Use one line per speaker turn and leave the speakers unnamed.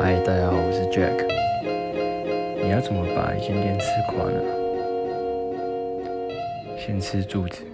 嗨，大家好，我是 Jack。你要怎么把一间店吃垮呢？先吃柱子。